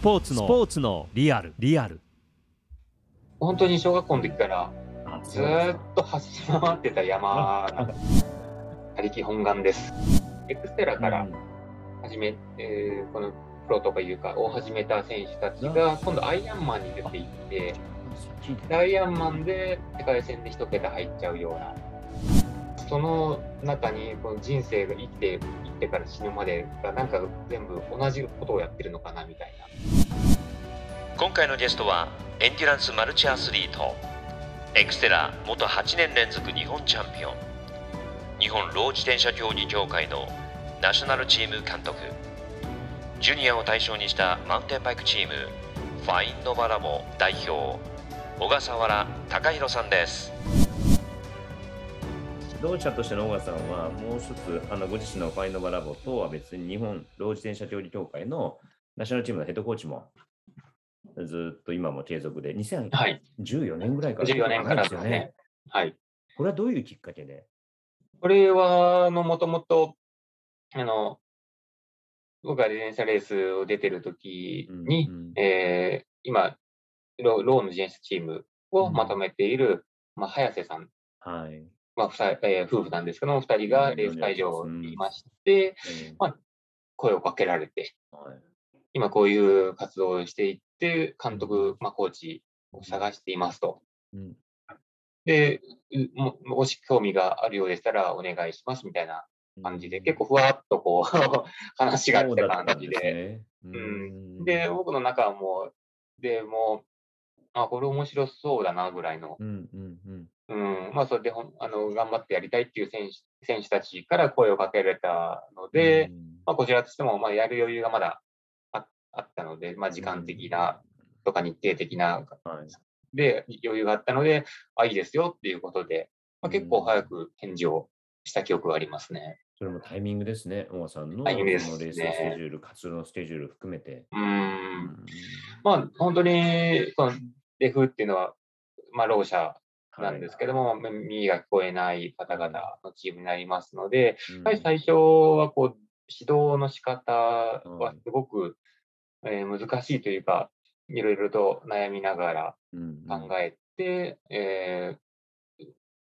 ポーツのスポーツのリアル。リアル。本当に小学校の時からずーっと走り回ってた山なんです。他力本願です。エクステラから始め、えーこのプロとかいうかを始めた選手たちが今度アイアンマンに出ていって、でアイアンマンで世界戦で一桁入っちゃうような、その中にこの人生が生きて生きてから死ぬまでがなんか全部同じことをやってるのかなみたいな。今回のゲストはエンデュランスマルチアスリートエクステラ元8年連続日本チャンピオン日本ロー自転車競技協会のナショナルチーム監督ジュニアを対象にしたマウンテンバイクチームファインノバラボ代表小笠原隆弘さんです指導者としての小川さんは、もう一つ、あのご自身のファインノバラボとは別に日本ロー自転車競技協会のナショナルチームのヘッドコーチもずっと今も継続で、2014はい、年ぐらいから14年からですよね。。はい。これはどういうきっかけで？これは、もともと、あの、僕が自転車レースを出てる時に、うんうんえー今ロ、ローの自転車チームをうんまとめている、まあ、早瀬さん、はい。まあふさえー夫婦なんですけども、二人がレース会場にいまして、えまあ声をかけられて、今こういう活動をしていって、監督、まあ、コーチを探していますと。うん。で、うももし興味があるようでしたらお願いしますみたいな感じで、結構ふわっとこう 話が来た感じで、で。うん。で、僕の中はもう、で、もう、あ、これ面白そうだなぐらいの、うん。まあ、それでほんあの頑張ってやりたいっていう選手選手たちから声をかけられたので、うん。まあ、こちらとしても、まあ、やる余裕がまだああったので、まあ、時間的な、とか日程的な、はい。で、余裕があったので、あ、いいですよっていうことで、まあ、結構早く返事をした記憶がありますね。それもタイミングですね、小川さんののレースのスケジュール、活動のスケジュール含めて。う。うん。まあ、本当に、このレフっていうのは、まあ、ろう者なんですけども、耳が聞こえない方々のチームになりますので、やはり最初はこう指導の仕方はすごく、えー難しいというか、いろいろと悩みながら考えて、えー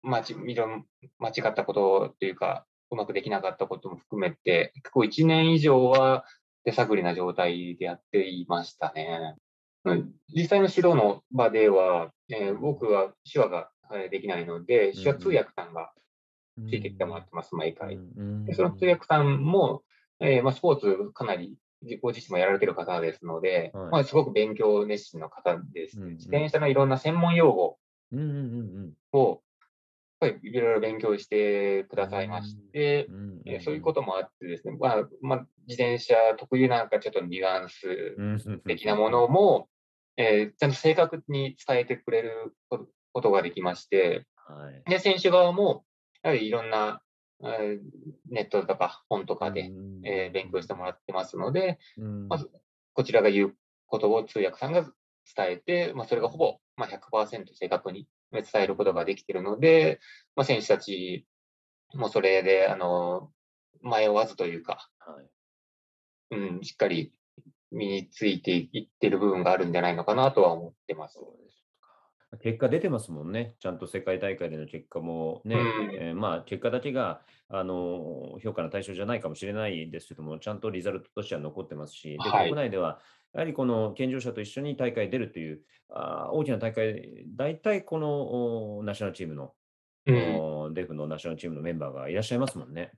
間違ったことというか、うまくできなかったことも含めて、結構1年以上は手探りな状態でやっていましたね。うん。実際の指導の場では、えー僕は手話がえーできないので、手話通訳さんがついてきてもらってます、毎回。でその通訳さんも、えーまあ、スポーツかなりご自身もやられてる方ですので、はい。まあ、すごく勉強熱心の方です。うんうん。自転車のいろんな専門用語を、やっぱりいろいろ勉強してくださいまして、そういうこともあってですね、まあまあ、自転車特有なんかちょっとニュアンスうん的なものも、えーちゃんと正確に伝えてくれることができまして、はい。で、選手側も、やはりいろんな、えーネットとか本とかで、えー勉強してもらってますので、うん。まずこちらが言うことを通訳さんが伝えて、まあ、それがほぼ、まあ、100%正確に伝えることができているので、まあ、選手たちもそれで、あの、迷わずというか、はい。うん、しっかり身についていってる部分があるんじゃないのかなとは思ってます。結果出てますもんね。ちゃんと世界大会での結果もね、うん。えーまあ結果だけがあの評価の対象じゃないかもしれないですけども、ちゃんとリザルトとしては残ってますし、ではい。国内ではやはりこの健常者と一緒に大会に出るというあー大きな大会、大体このおナショナルチームの、うん、おデフのナショナルチームのメンバーがいらっしゃいますもんね。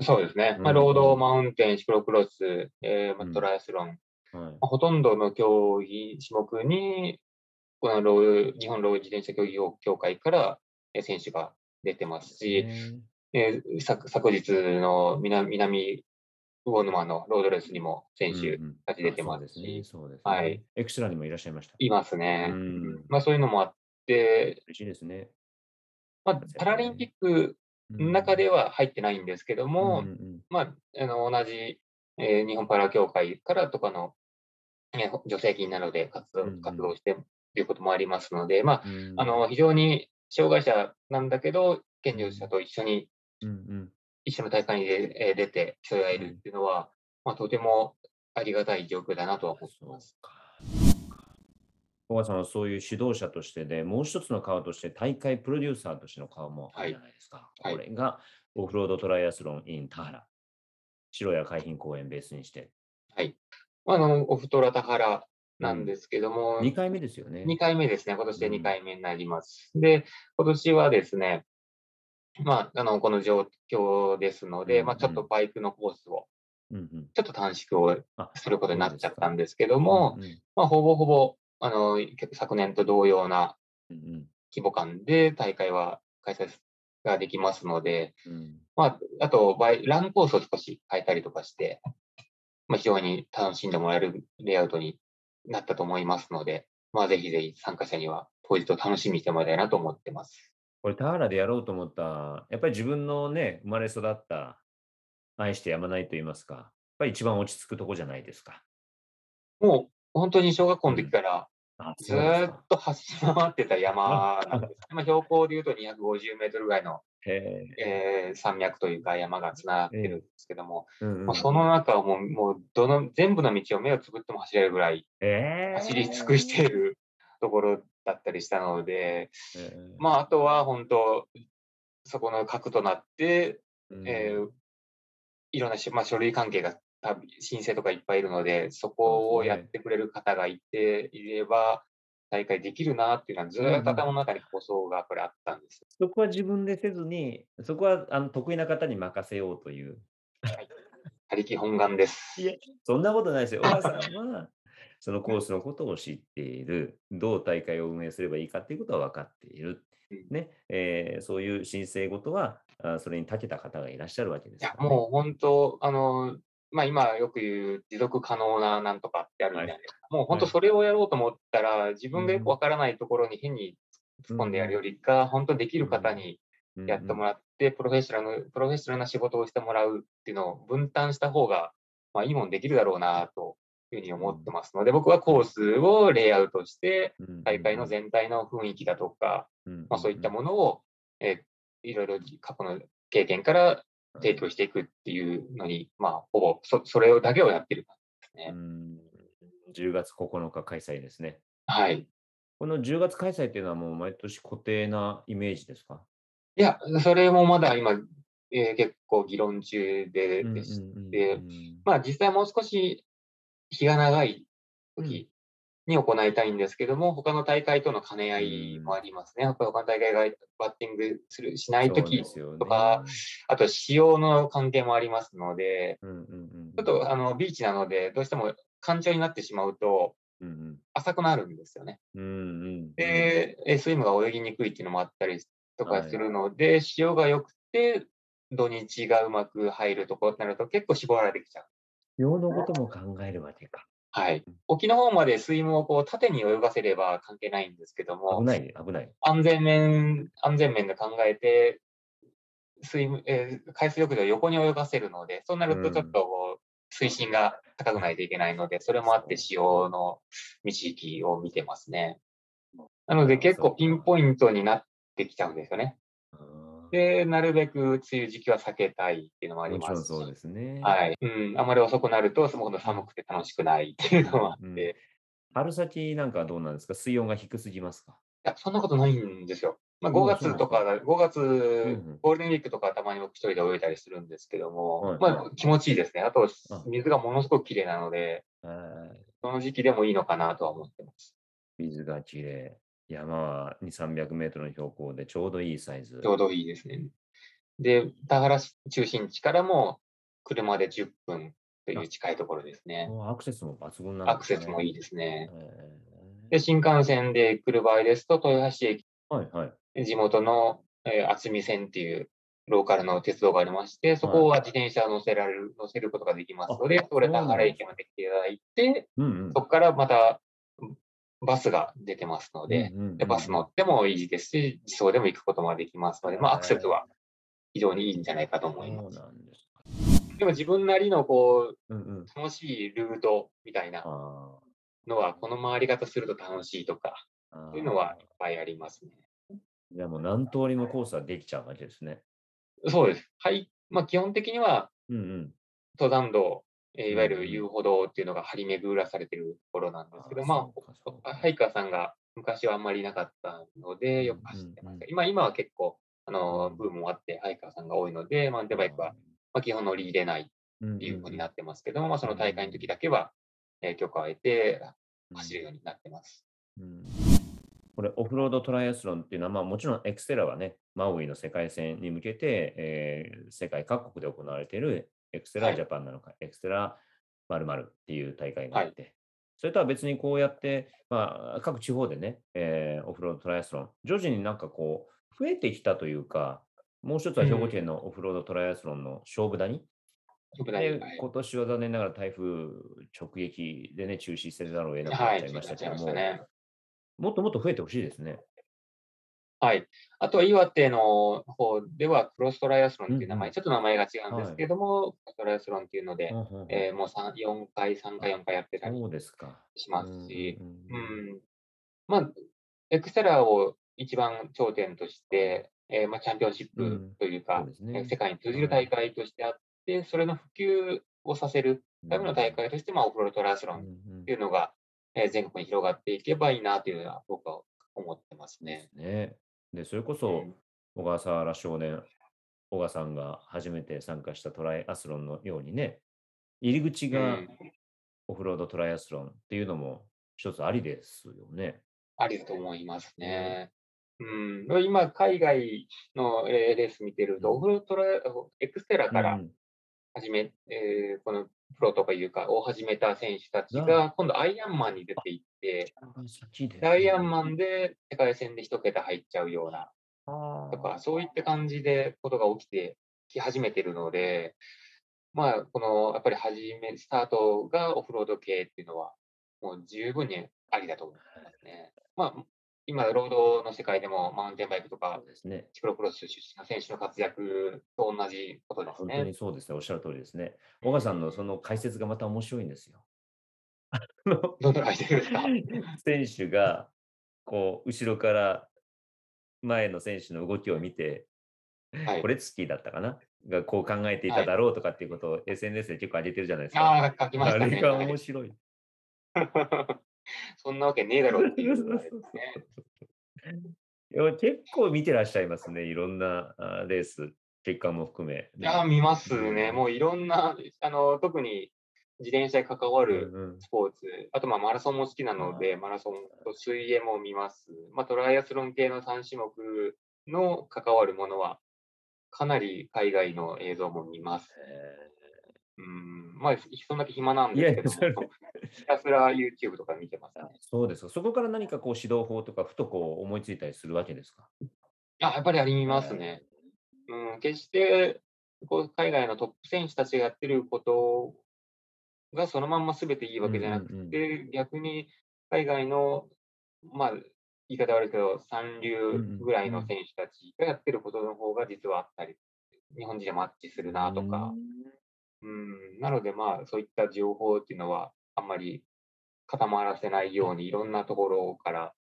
そうですね。まあ、うんロード、マウンテン、シクロクロス、えートライアスロン、はい。まあほとんどの競技種目に、このロー日本ロー自転車競技協会からえー選手が出てますし、ねえー昨昨日の南南魚沼のロードレースにも選手たち出てます。し、エクストラにもいらっしゃいました。いますね。うん。まあ、そういうのもあって、嬉しいですね。まあ、パラリンピックの中では入ってないんですけども、うんうんまあ、あの同じ、えー日本パラ協会からとかの、えー助成金などで活動活動してということもありますので、まあ、うんあの非常に障害者なんだけど、健常者と一緒に、うんうん一緒の大会に出えー出て競い合えるっていうのは、まあ、とてもありがたい状況だなとは思ってます。小川さんはそういう指導者としてで、もう一つの顔として大会プロデューサーとしての顔もあるじゃないですか。はいこれがオフロードトライアスロン in 田原。白谷海浜公園ベースにして。はい。あの、オフトラ田原なんですけども、2回目ですよね。2回目ですね。今年でうん。2回目になります。で、今年はですね、まあ、あの、この状況ですので、うんまあ、ちょっとバイクのコースを、うんうん。ちょっと短縮をあすることになっちゃったんですけどうも、んうん。まあ、ほぼほぼ、あの、昨年と同様なうん。規模感で大会は開催ができますので、うん。まあ、あとバイ、ランコースを少し変えたりとかして、まあ、非常に楽しんでもらえるレイアウトになったと思いますので、まあ、ぜひぜひ参加者には当日を楽しみにしてもらいたいなと思ってます。これ、田原でやろうと思った、やっぱり自分のね、生まれ育った、愛してやまないと言いますか、やっぱり一番落ち着くとこじゃないですか。もう本当に小学校の時からあずーっと走り回ってた山なんです。まあ、標高でいうと250メートルぐらいの、へえ。ー山脈というか山がつながってるんですけども、えうんうん。もうその中をもうもうどの全部の道を目をつぶっても走れるぐらいえ走り尽くしているところだったりしたので、え。まあ、あとは本当、そこの核となって、うん。えーいろんなし、まあ、書類関係が申請とかいっぱいいるので、そこをやってくれる方がいていれば、大会できるなっていうのはずーっと頭の中に構想がこれあったんです。そこは自分でせずに、そこはあの得意な方に任せようという。他力本願です。いや、そんなことないですよ。お母さんは、そのコースのことを知っている、どう大会を運営すればいいかっていうことは分かっている。うんねえーそういう申請事はあ、それに長けた方がいらっしゃるわけでいやすから、ね。もう本当、あの、まあ、今よく言う持続可能ななんとかってあるじゃないですか。もう本当それをやろうと思ったら、自分がよくわからないところに変に突っ込んでやるよりか、本当できる方にうんやってもらって、プロフェッショナル、プロフェッショナルな仕事をしてもらうっていうのを分担した方が、まあ、いいもんできるだろうな、というふうに思ってますので、僕はコースをレイアウトして、うんうん大会の全体の雰囲気だとか、うんまあ、そういったものを、えーいろいろ過去の経験から提供していくっていうのに、まあ、ほぼそそれだけをやってる感じですね。うん10月9日開催ですね。はい。この10月開催っていうのはもう毎年固定なイメージですか？いや、それもまだ今、えー結構議論中ででしてうんまあ実際もう少し日が長い時に行いたいんですけども、他の大会との兼ね合いもありますね。他の大会がバッティングするしないそう時ですよねとか、あと仕様の関係もありますので、うんうんうんちょっとあのビーチなので、どうしても干潮になってしまうとうん浅くなるんですよね。うんうんうんで、えスイムが泳ぎにくいっていうのもあったりとはいかするので、潮が良くて、土日がうまく入るところってなると結構絞られてきちゃう。用のことも考えるわけか。はい。沖の方までスイムをこう縦に泳がせれば関係ないんですけども、危ない、危ない。安全面、安全面で考えて、スイム、えー海水浴場を横に泳がせるので、そうなるとちょっとこう、水深が高くないといけないので、それもあって潮の導きを見てますね。なので結構ピンポイントになってきちゃうんですよね。で、なるべく梅雨時期は避けたいっていうのもありますし。そうですね。はい。うん。あまり遅くなると、そのほど寒くて楽しくないっていうのもあって、うんい春先なんかはどうなんですか？水温が低すぎますか？や、そんなことないんですよ。まあ、うん5月とか、5月、んゴールデンウィークとかたまに僕一人で泳いだりするんですけども、はいまあ、気持ちいいですね。あとあ、水がものすごく綺麗なので、はいその時期でもいいのかなとは思ってます。水がきれい。山は2、300メートルの標高でちょうどいいサイズ。ちょうどいいですね。で、田原市中心地からも車で10分という近いところですね。アクセスも抜群なんです、ね。アクセスもいいですね。えで、新幹線で来る場合ですと、豊橋駅、ーはいはい。地元の、えー厚見線っていうローカルの鉄道がありまして、そこは自転車を乗せられる、乗せることができますので、それ田原駅まで来ていただいて、うんうん。そこからまたバスが出てますので、うんうんうんでバス乗ってもいいですし、自走でも行くこともできますので、まあ、アクセスは非常にいいんじゃないかと思います。で。でも自分なりのこううんうん。楽しいルートみたいなあのは、この回り方すると楽しいとか、あ。そういうのはいっぱいありますね。じゃあもう何通りもコースはできちゃうわけですね。そうです。はい。まあ、基本的にはうんうん。登山道えーいわゆる遊歩道っていうのが張り巡らされてるところなんですけど、まあ、ハイカーさんが昔はあんまりいなかったので、よく走ってました。今、今は結構、あの、ブームもあって、ハイカーさんが多いので、マウンテンバイクは、まあ、基本乗り入れないっていうふうになってますけども、まあ、その大会の時だけは、えー許可を得て走るようになってます。うん。これ、オフロードトライアスロンっていうのは、まあ、もちろん XTERRAはね、マウイの世界戦に向けて、えー世界各国で行われている XTERRAはい。ジャパンなのか、 XTERRA〇〇っていう大会があって、それとは別にこうやって、まあ、各地方でね、えーオフロードトライアスロン、徐々になんかこう、増えてきたというか、もう一つは兵庫県のオフロードトライアスロンの勝負谷、特大ではい。今年は残念ながら台風直撃でね、中止せざるを得なくなっはい、ちゃいましたけども、ね。もっともっと増えてほしいですね。はい。あとは岩手の方では、クロストライアスロンっていう名前、うんうんちょっと名前が違うんですけども、クロストライアスロンっていうので、えーもう3 4回、3回、4回やってたり。しますし、うん。まあ、エクセラを一番頂点として、えーまあ、チャンピオンシッうんプというか、そうですねえー世界に通じる大会としてあって、それの普及をさせるための大会として、まあ、オフロードトライアスロンっていうのが、えー全国に広がっていけばいいなというのは僕は思ってますね。ね。で、それこうそん、小笠原少年、小川さんが初めて参加したトライアスロンのようにね、入り口うがん。オフロードトライアスロンっていうのも一つありですよね。ありだと思いますね。うん、今、海外のえーレース見てると、うん。オフロードトライエクステラからうん。始め、えーこのプロとかいうか、を始めた選手たちうが、今度アイアンマンに出ていって、アイアンマンで世界戦で一桁入っちゃうような、あとか、そういった感じでことが起きてき始めてるので、まあ、この、やっぱり始め、スタートがオフロード系っていうのは、もう十分にありだと思いますね。まあ、今、ロードの世界でもマウンテンバイクとかですね。シクロクロス出身の選手の活躍と同じことです本当ねに。そうですね。おっしゃる通りですね。小川さんのその解説がまた面白いんですよ。どんな感じですか？選手が、こう、後ろから前の選手の動きを見て、はいこれツキーだったかな？がこう考えていただろうとかっていうことを SNS で結構上げてるじゃないですか。ああ、書きましたね。あれがはい面白い。そんなわけねえだろうっていうね。いや結構見てらっしゃいますね。いろんなあレース、結果も含め。いやー、見ますね。うんもういろんな、あの、特に自転車に関わるうんうんスポーツ、あとまあマラソンも好きなので、マラソンと水泳も見ます。まあトライアスロン系の3種目の関わるものは、かなり海外の映像も見ます。うん、まあ、そんだけ暇なんですけどひたすら YouTube とか見てますね。そうですか。そこから何かこう指導法とか、ふとこう思いついたりするわけですか？あ、やっぱりありますね。うん、決してこう海外のトップ選手たちがやってることがそのまんま全ていいわけじゃなくて、うんうんうん。逆に海外の、まあ、言い方悪いけど、三流ぐらいの選手たちがやってることの方が実はあったり、日本人でマッチするなとか、うん、なのでまあ、そういった情報っていうのは、あんまり固まらせないように、いろんなところから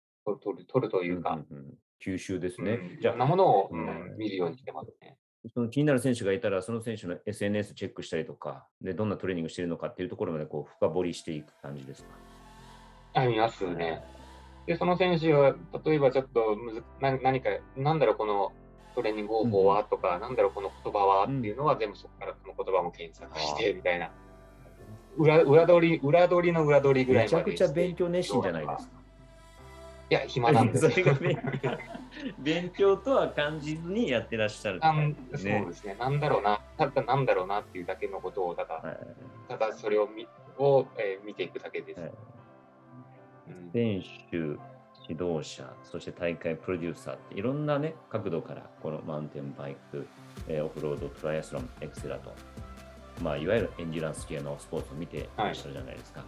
取る取るというか、んんうん吸収ですうんね。いろんなものを、ううんん見るようにしてますね。その気になる選手がいたら、その選手の SNS チェックしたりとか、でどんなトレーニングしているのかっていうところまでこう深掘りしていく感じですか？あ見ますね。で、その選手は、例えばちょっとむずな何か、なんだろう、このトレーニング方法は？とか、なんだろう、この言葉は？っていうのは、全部そこからその言葉も検索して、みたいな。裏裏取り、裏取りの裏取りぐらいめちゃくちゃ勉強熱心じゃないですか。いや、暇なんです それが勉勉強とは感じずにやってらっしゃるってなん感じそうね。ですね。なんだろうな、ただなんだろうなっていうだけのことを、ただ、はいただそれを見を、えー見ていくだけです。はいうん選手、指導者、そして大会プロデューサーっていろんなね、角度からこのマウンテンバイク、えーオフロード、トライアスロン、エクセラと、まあ、いわゆるエンジュランス系のスポーツを見ていらっしゃるじゃないですか。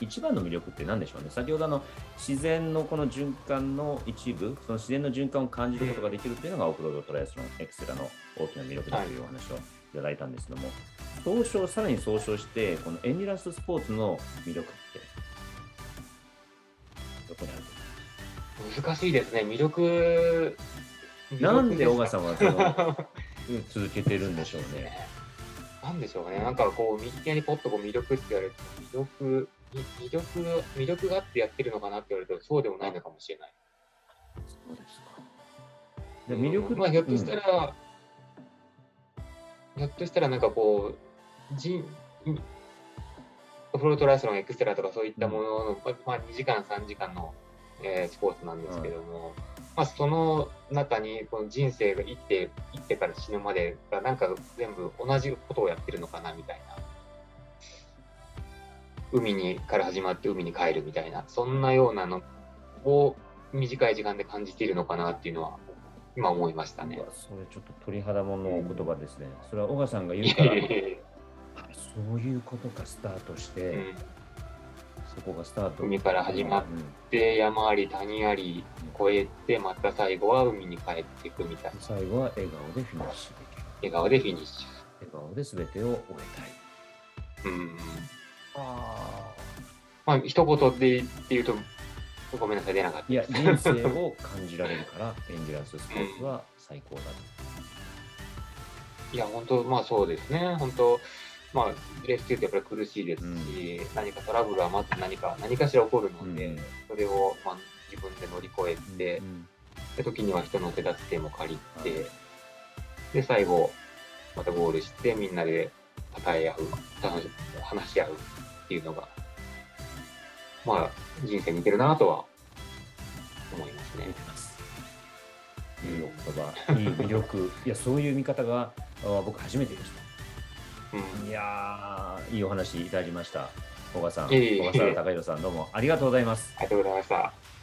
一番の魅力って何でしょうね？先ほどあの自然のこの循環の一部、その自然の循環を感じることができるっていうのがオフロードトライアスロン、エクセラの大きな魅力だというお話をいただいたんですけども、総称、さらに総称して、このエンジュランススポーツの魅力って、難しいですね。魅力。なんで小川んさんはその うん続けてるんでしょうね。なんでしょうかね、なんかこう、いきなりポッとこう魅力って言われると、魅力、み魅力、魅力があってやってるのかなって言われると、そうでもないのかもしれない。そうですか。で魅力うんまあ、ひょっとしたら、ひょっとしたらなんかこう、人オフロードトライアスロンエクステラとかそういったものの、ままあ、2時間、3時間の、えースポーツなんですけども、まあ、その中にこの人生が生きて生きてから死ぬまでがなんか全部同じことをやってるのかなみたいな。海にから始まって海に帰るみたいな、そんなようなのを短い時間で感じているのかなっていうのは今思いましたね。それちょっと鳥肌もの言葉ですね。それは小川さんが言うから、そういうことかスタートして、うんそこがスタート。海から始まっうんで山あり谷あり越えてまた最後は海に帰っていくみたいな最後は笑顔でフィニッシュできる。笑顔でフィニッシ笑顔で全てを終えたい。ュ。うんあまあ一言で言うとごめんなさい出なかったいや、人生を感じられるから、エンジュランススポーツは最高だと。いや本当まあそうですね本当まあレース中ってやっぱり苦しいですし、何かトラブルはまず何か何かしら起こるので、うん。それをまあ自分で乗り越えて、うんで時には人の手助けも借りて、はい。で最後またゴールしてみんなで称え合う楽し話し合うっていうのがまあ人生に似てるなとは思いますね。いいお言葉、いい魅力。いや、そういう見方があ僕初めてでしうんた。いやー、いいお話いただきました。小川さん、いえいえ小川さん、高弘さん、どうもありがとうございます。ありがとうございました。